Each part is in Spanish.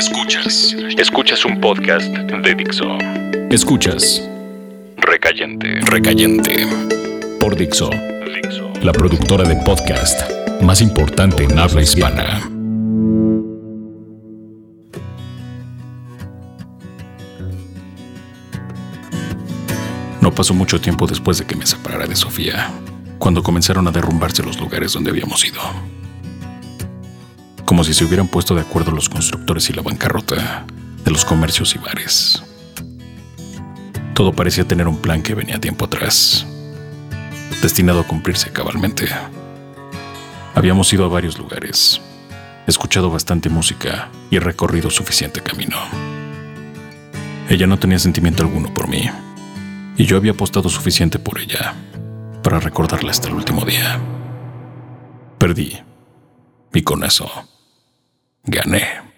Escuchas. Escuchas un podcast de Dixo. Escuchas. Recayente. Recayente. Por Dixo. Dixo. La productora de podcast más importante en habla hispana. No pasó mucho tiempo después de que me separara de Sofía, cuando comenzaron a derrumbarse los lugares donde habíamos ido como si se hubieran puesto de acuerdo los constructores y la bancarrota de los comercios y bares. Todo parecía tener un plan que venía tiempo atrás, destinado a cumplirse cabalmente. Habíamos ido a varios lugares, escuchado bastante música y recorrido suficiente camino. Ella no tenía sentimiento alguno por mí, y yo había apostado suficiente por ella para recordarla hasta el último día. Perdí, con eso gané.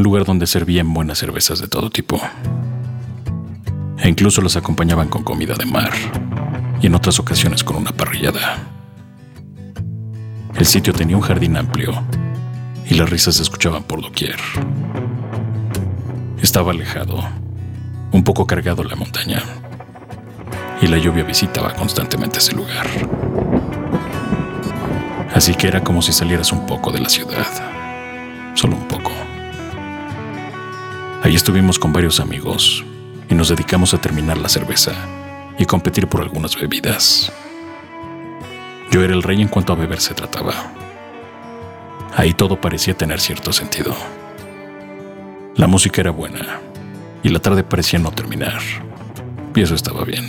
Un lugar donde servían buenas cervezas de todo tipo. E incluso las acompañaban con comida de mar y en otras ocasiones con una parrillada. El sitio tenía un jardín amplio y las risas se escuchaban por doquier. Estaba alejado, un poco cargado la montaña, y la lluvia visitaba constantemente ese lugar. Así que era como si salieras un poco de la ciudad, solo un poco. Ahí estuvimos con varios amigos y nos dedicamos a terminar la cerveza y competir por algunas bebidas. Yo era el rey en cuanto a beber se trataba. Ahí todo parecía tener cierto sentido. La música era buena y la tarde parecía no terminar. Y eso estaba bien.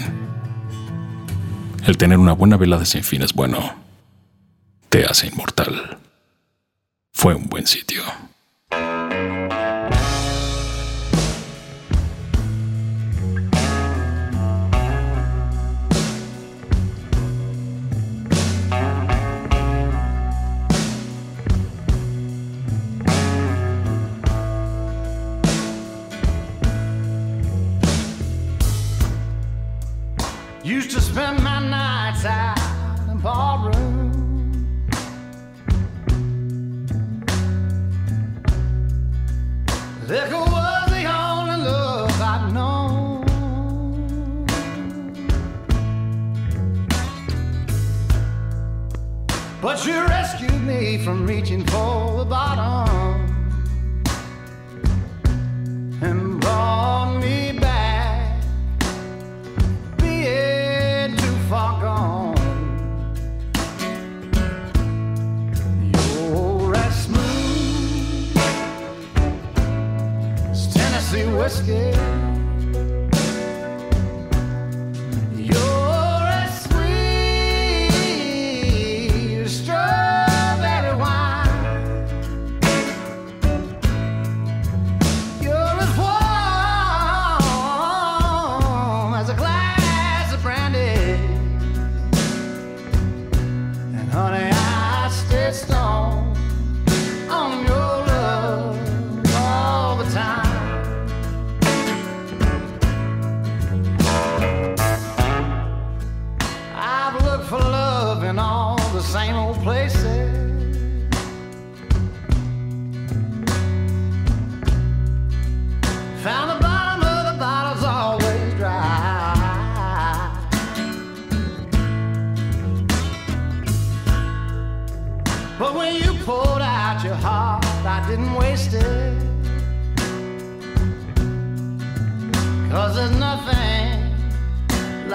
El tener una buena velada sin fin es bueno. Te hace inmortal. Fue un buen sitio. But you rescued me from reaching for the bottom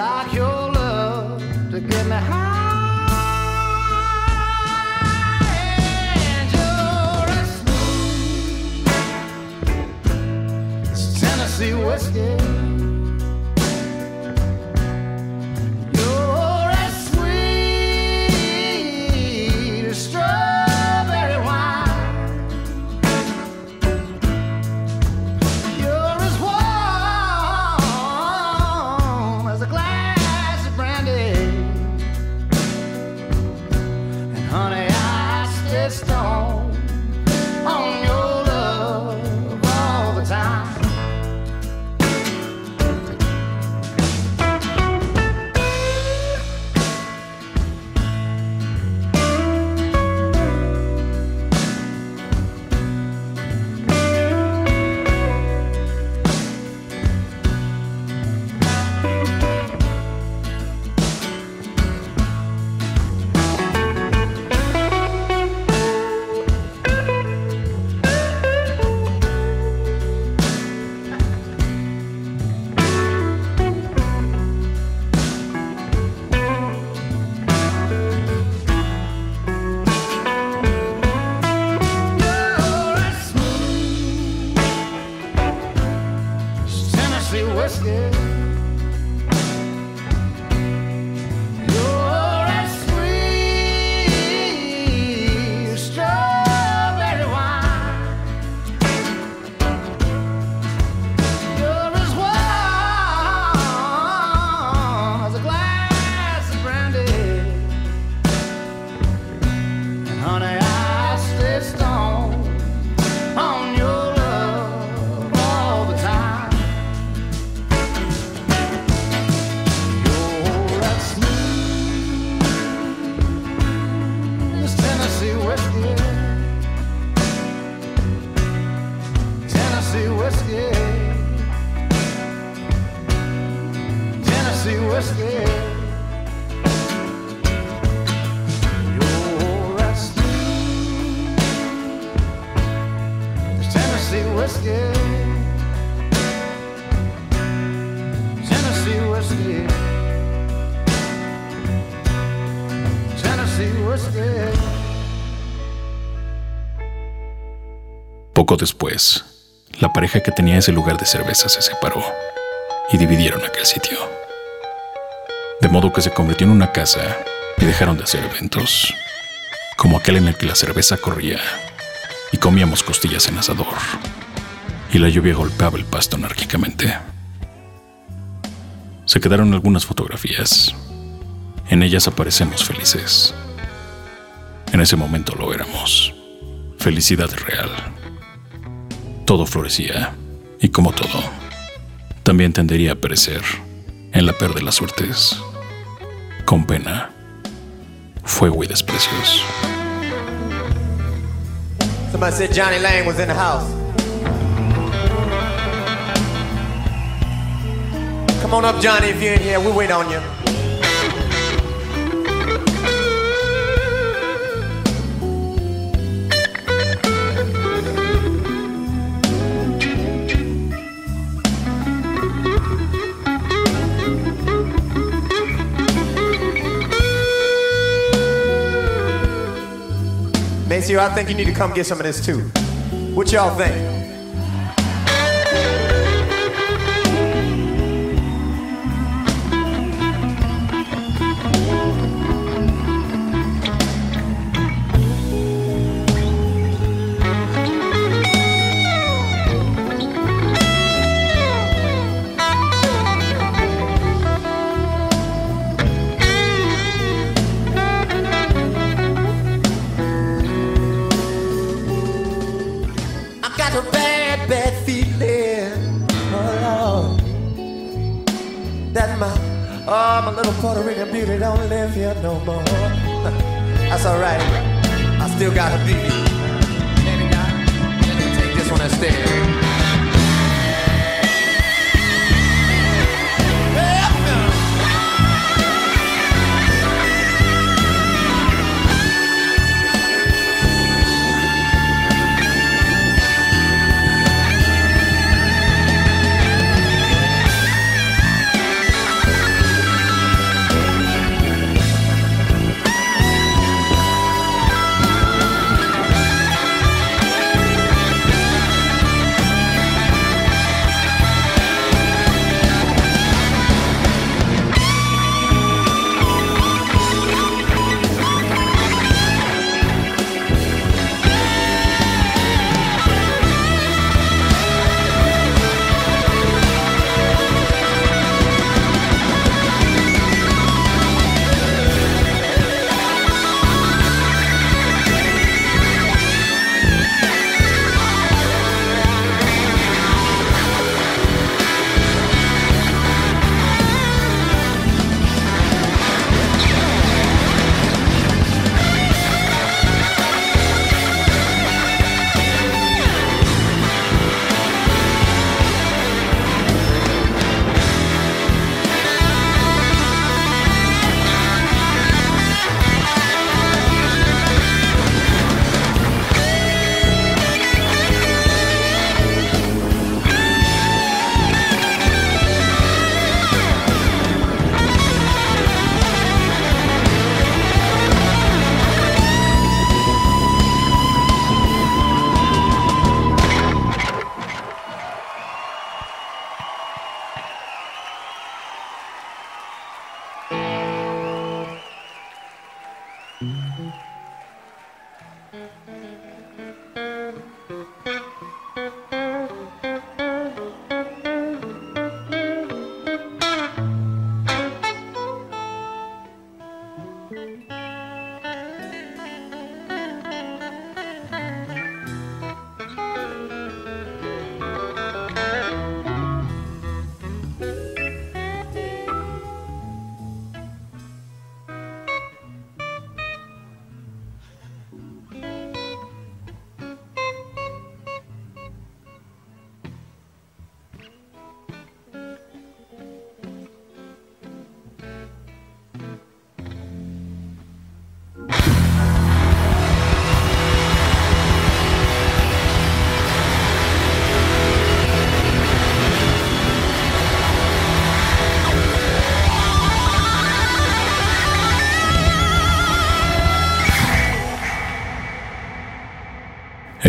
like your love to get me high. Tennessee whiskey. Poco después, la pareja que tenía ese lugar de cerveza se separó y dividieron aquel sitio. De modo que se convirtió en una casa y dejaron de hacer eventos, como aquel en el que la cerveza corría y comíamos costillas en asador y la lluvia golpeaba el pasto enérgicamente. Se quedaron algunas fotografías. En ellas aparecemos felices. En ese momento lo éramos. Felicidad real. Todo florecía, y como todo, también tendería a perecer en la peor de las suertes, con pena, fuego y desprecios. Somebody said Johnny Lang was in the house. Come on up, Johnny, if you're in here. We'll wait on you. I think you need to come get some of this too. What y'all think? No more. That's all right. I still got a beauty.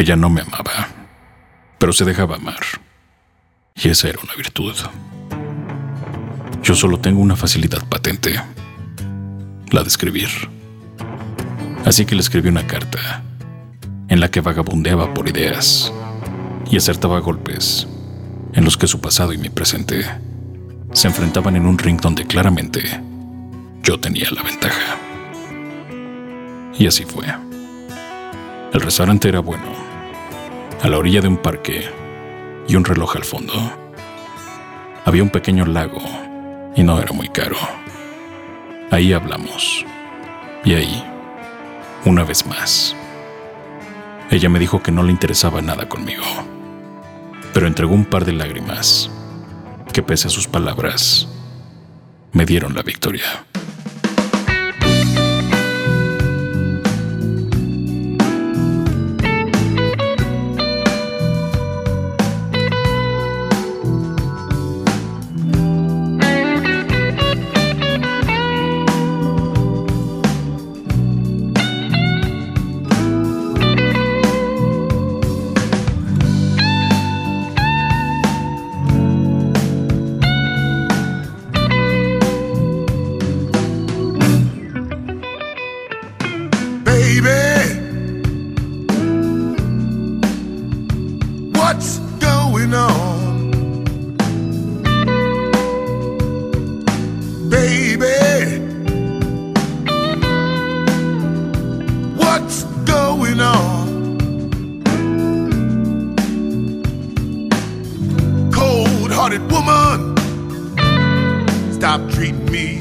Ella no me amaba, pero se dejaba amar. Y esa era una virtud. Yo solo tengo una facilidad patente, la de escribir. Así que le escribí una carta en la que vagabundeaba por ideas y acertaba golpes en los que su pasado y mi presente se enfrentaban en un ring donde claramente yo tenía la ventaja. Y así fue. El restaurante era bueno, a la orilla de un parque y un reloj al fondo. Había un pequeño lago y no era muy caro. Ahí hablamos. Y ahí, una vez más, ella me dijo que no le interesaba nada conmigo, pero entregó un par de lágrimas que pese a sus palabras, me dieron la victoria. Treating me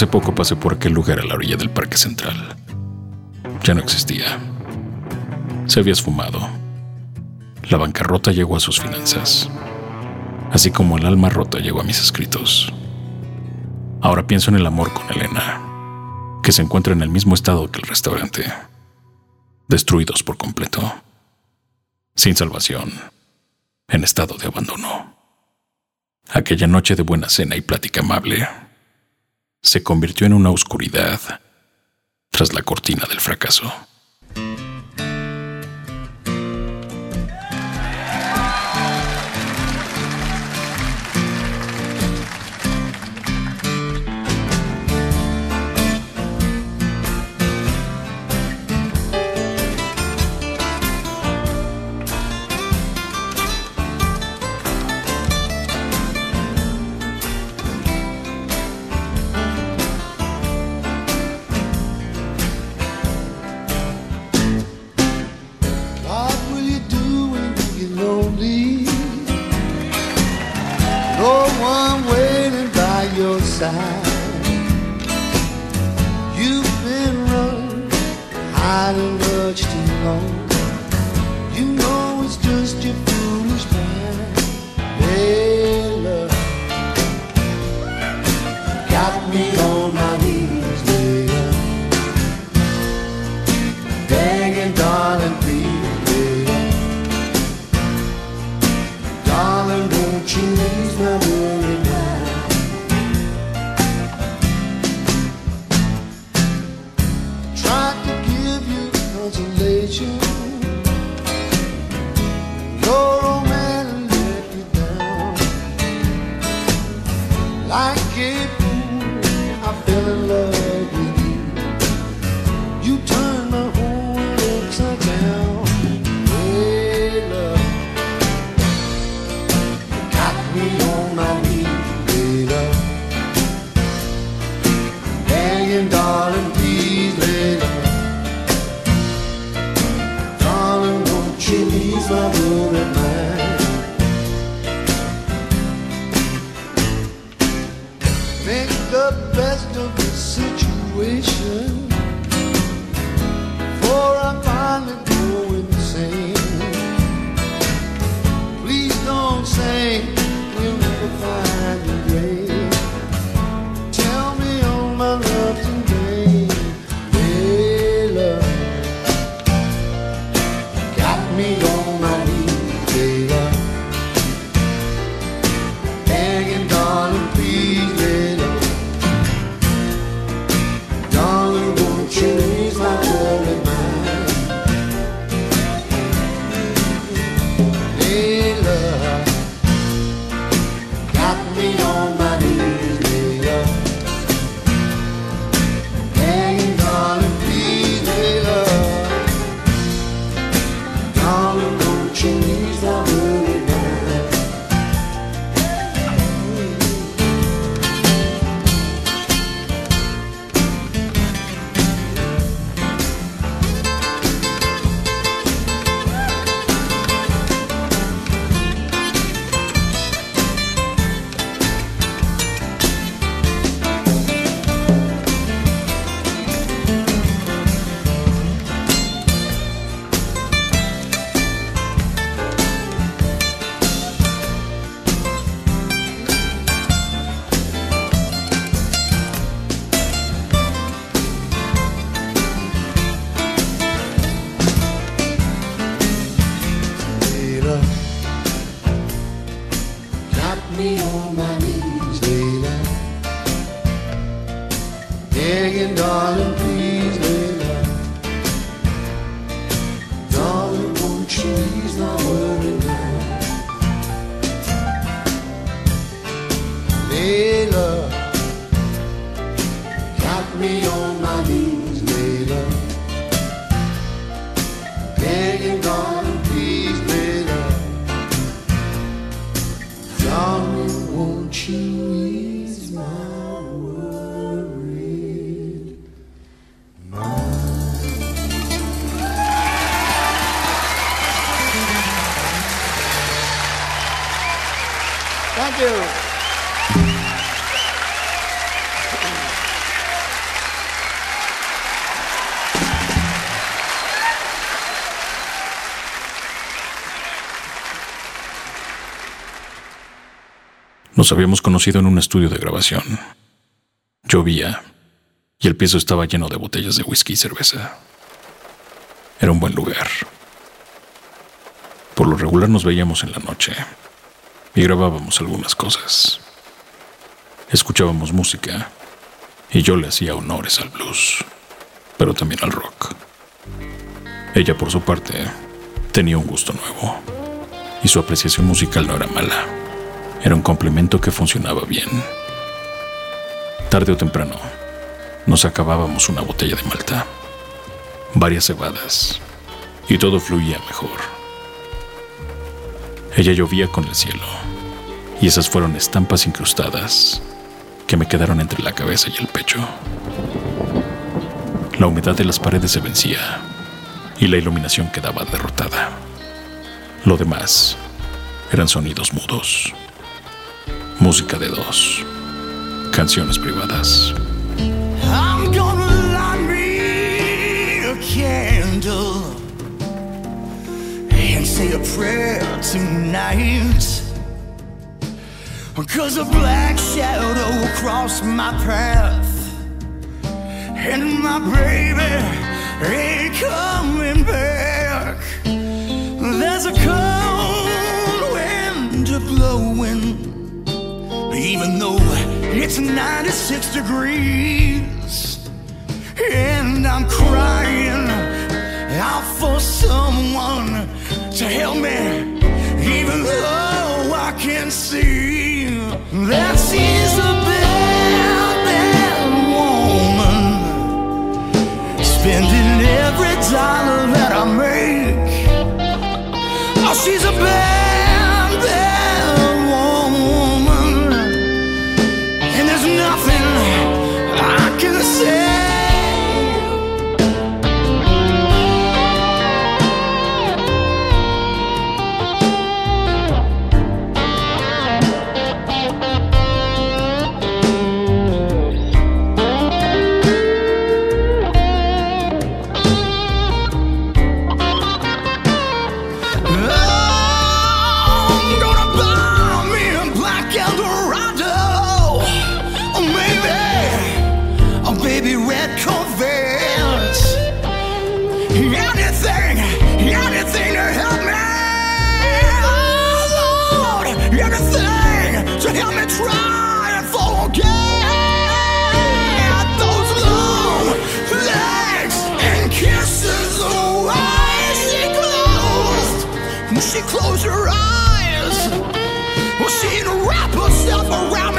Hace poco pasé por aquel lugar a la orilla del Parque Central. Ya no existía. Se había esfumado. La bancarrota llegó a sus finanzas, así como el alma rota llegó a mis escritos. Ahora pienso en el amor con Elena, que se encuentra en el mismo estado que el restaurante, destruidos por completo, sin salvación, en estado de abandono. Aquella noche de buena cena y plática amable se convirtió en una oscuridad tras la cortina del fracaso. Nos habíamos conocido en un estudio de grabación. Llovía y el piso estaba lleno de botellas de whisky y cerveza. Era un buen lugar. Por lo regular nos veíamos en la noche y grabábamos algunas cosas. Escuchábamos música y yo le hacía honores al blues, pero también al rock. Ella, por su parte, tenía un gusto nuevo y su apreciación musical no era mala. Era un complemento que funcionaba bien. Tarde o temprano, nos acabábamos una botella de malta, varias cebadas, y todo fluía mejor. Ella llovía con el cielo, y esas fueron estampas incrustadas que me quedaron entre la cabeza y el pecho. La humedad de las paredes se vencía, y la iluminación quedaba derrotada. Lo demás eran sonidos mudos. Música de dos. Canciones privadas. I'm gonna light me a candle and say a prayer tonight. Cause a black shadow crossed my path, and my baby ain't coming back. There's a cold wind blowing even though it's 96 degrees and I'm crying out for someone to help me even though I can see that she's a bad, bad woman. Spending every dollar that I make. Oh she's a bad, When your eyes, well, she'd wrap herself around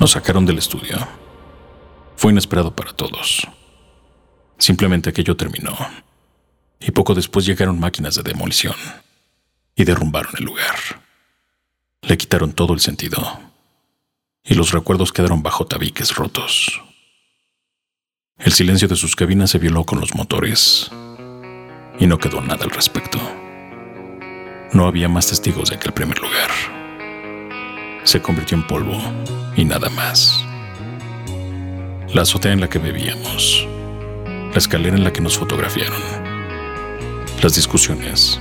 Nos sacaron del estudio. Fue inesperado para todos. Simplemente aquello terminó. Y poco después llegaron máquinas de demolición y derrumbaron el lugar. Le quitaron todo el sentido. Y los recuerdos quedaron bajo tabiques rotos. El silencio de sus cabinas se violó con los motores. Y no quedó nada al respecto. No había más testigos de aquel primer lugar se convirtió en polvo y nada más. La azotea en la que bebíamos, la escalera en la que nos fotografiaron, las discusiones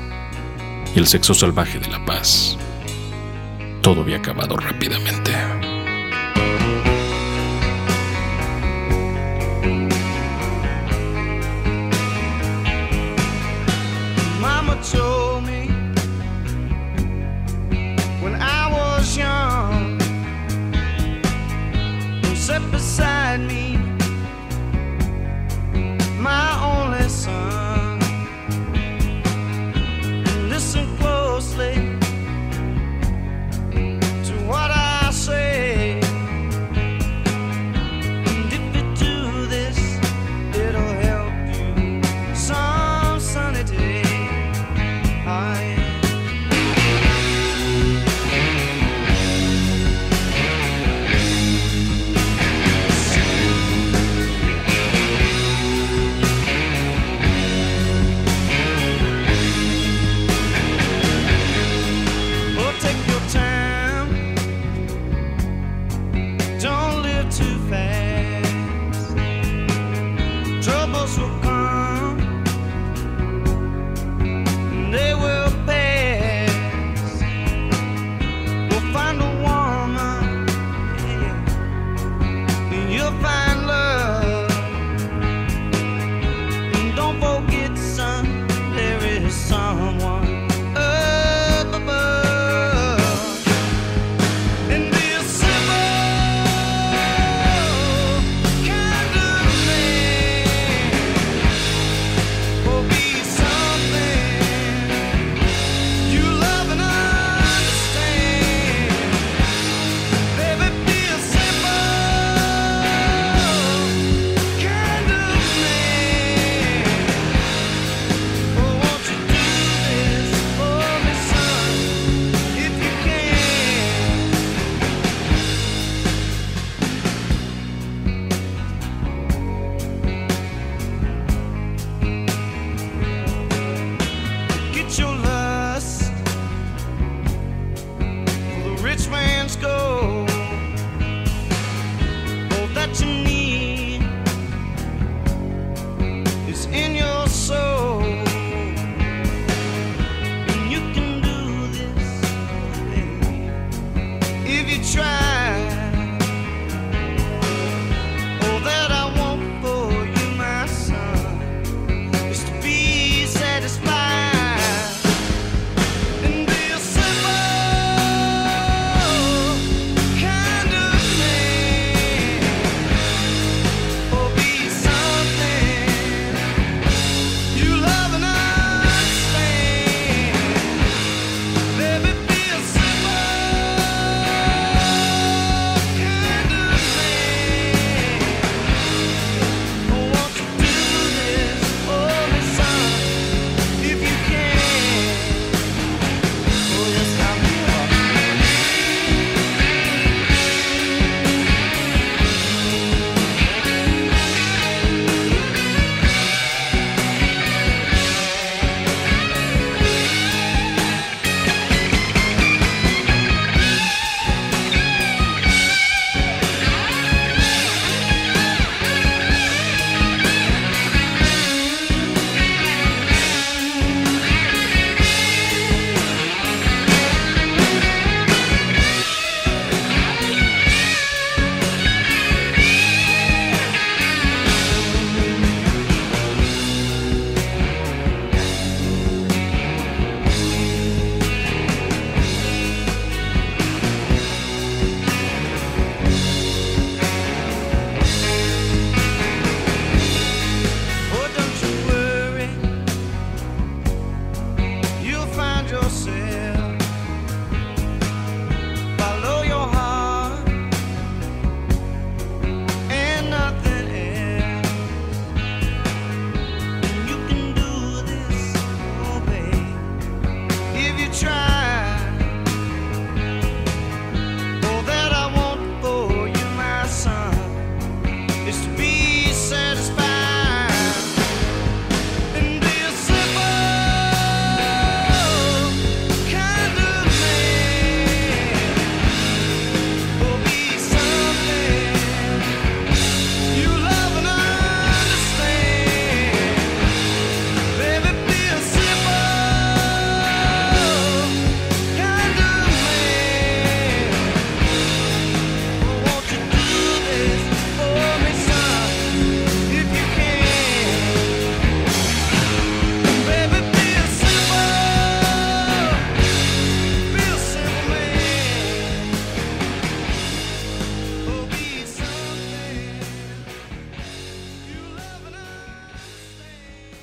y el sexo salvaje de la paz. Todo había acabado rápidamente.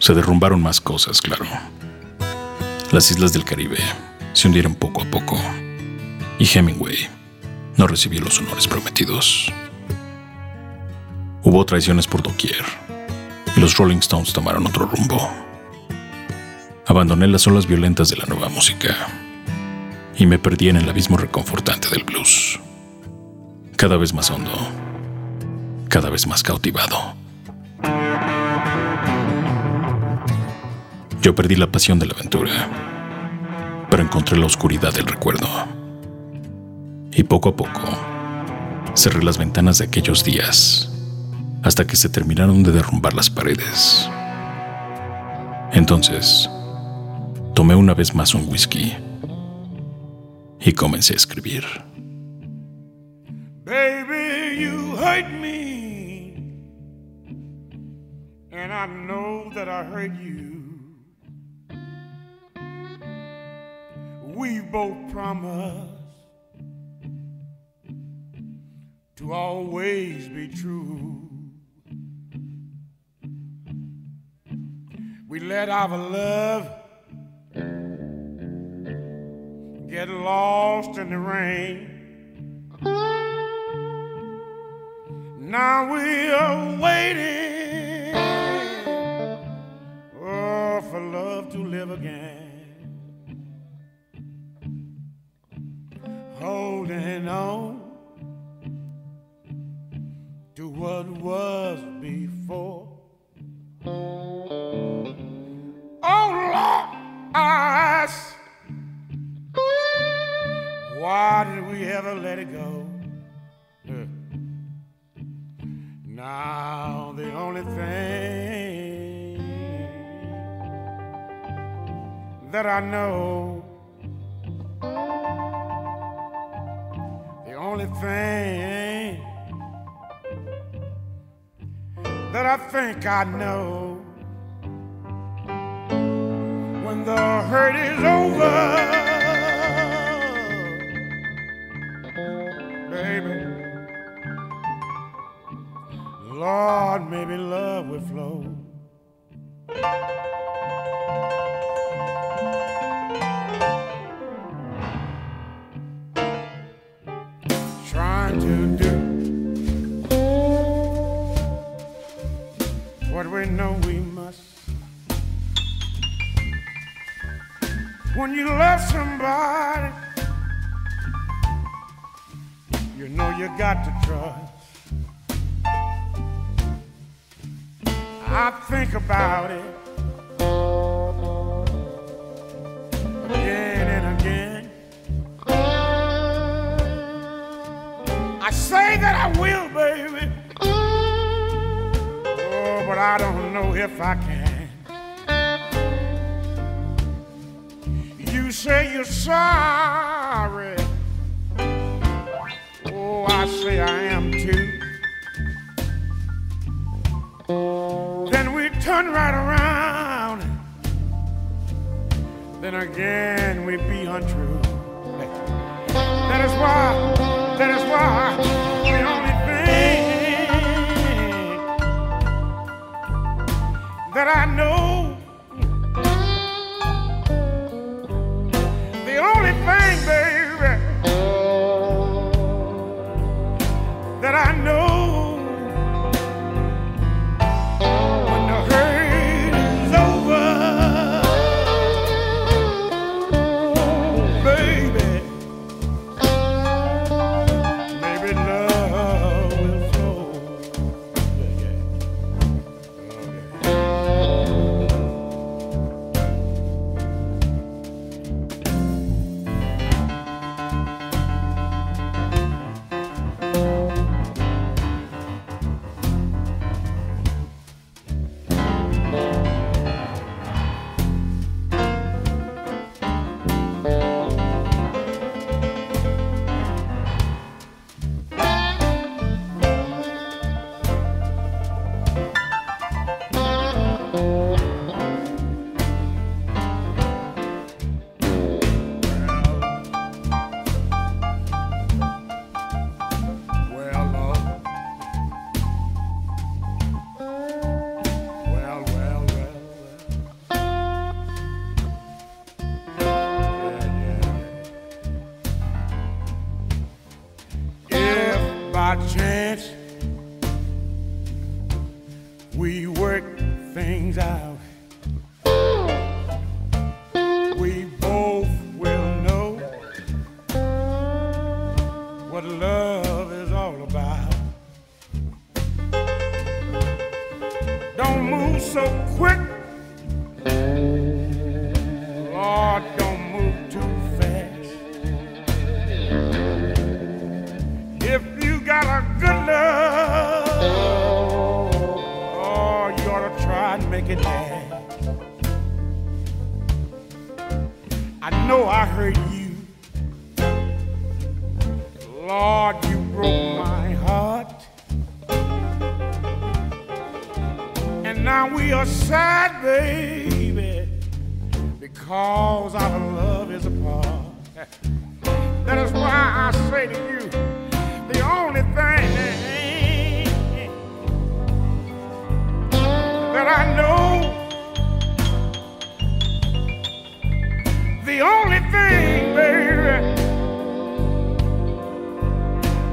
Se derrumbaron más cosas, claro. Las islas del Caribe se hundieron poco a poco y Hemingway no recibió los honores prometidos. Hubo traiciones por doquier y los Rolling Stones tomaron otro rumbo. Abandoné las olas violentas de la nueva música y me perdí en el abismo reconfortante del blues. Cada vez más hondo, cada vez más cautivado. Yo perdí la pasión de la aventura, pero encontré la oscuridad del recuerdo. Y poco a poco, cerré las ventanas de aquellos días hasta que se terminaron de derrumbar las paredes. Entonces, tomé una vez más un whisky y comencé a escribir. Baby, you hurt me. And I know that I hurt you. We both promised to always be true. We let our love get lost in the rain. Now we are waiting oh, for love to live again. Holding on to what was before. Oh Lord, I ask, why did we ever let it go? Now the only thing that I know, only thing that I think I know, when the hurt is over, baby. Lord, maybe love will flow. So quick. Lord, don't move too fast. If you got a good love, oh, you ought to try and make it last. I know I heard you. Now we are sad, baby, because our love is apart. That is why I say to you, the only thing that I know, the only thing, baby,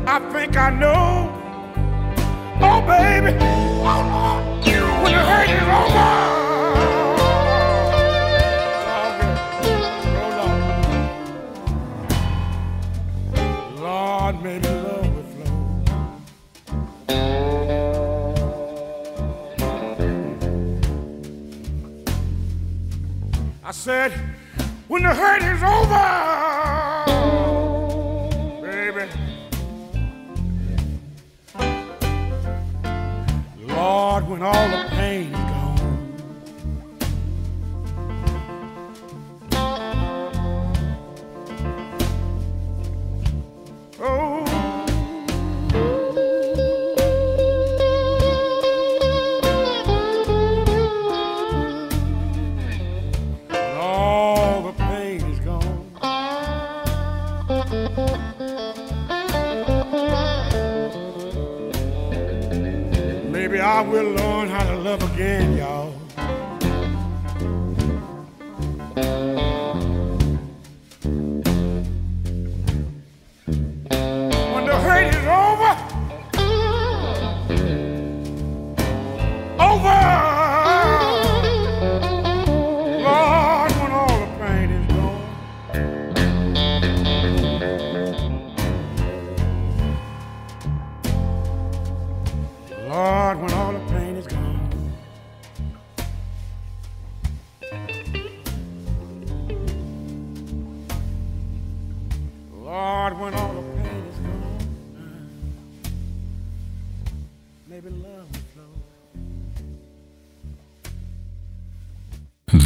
I think I know. Oh, baby, oh, Lord, hurt Lord, love flow. I said, when the hurt is over, all the pain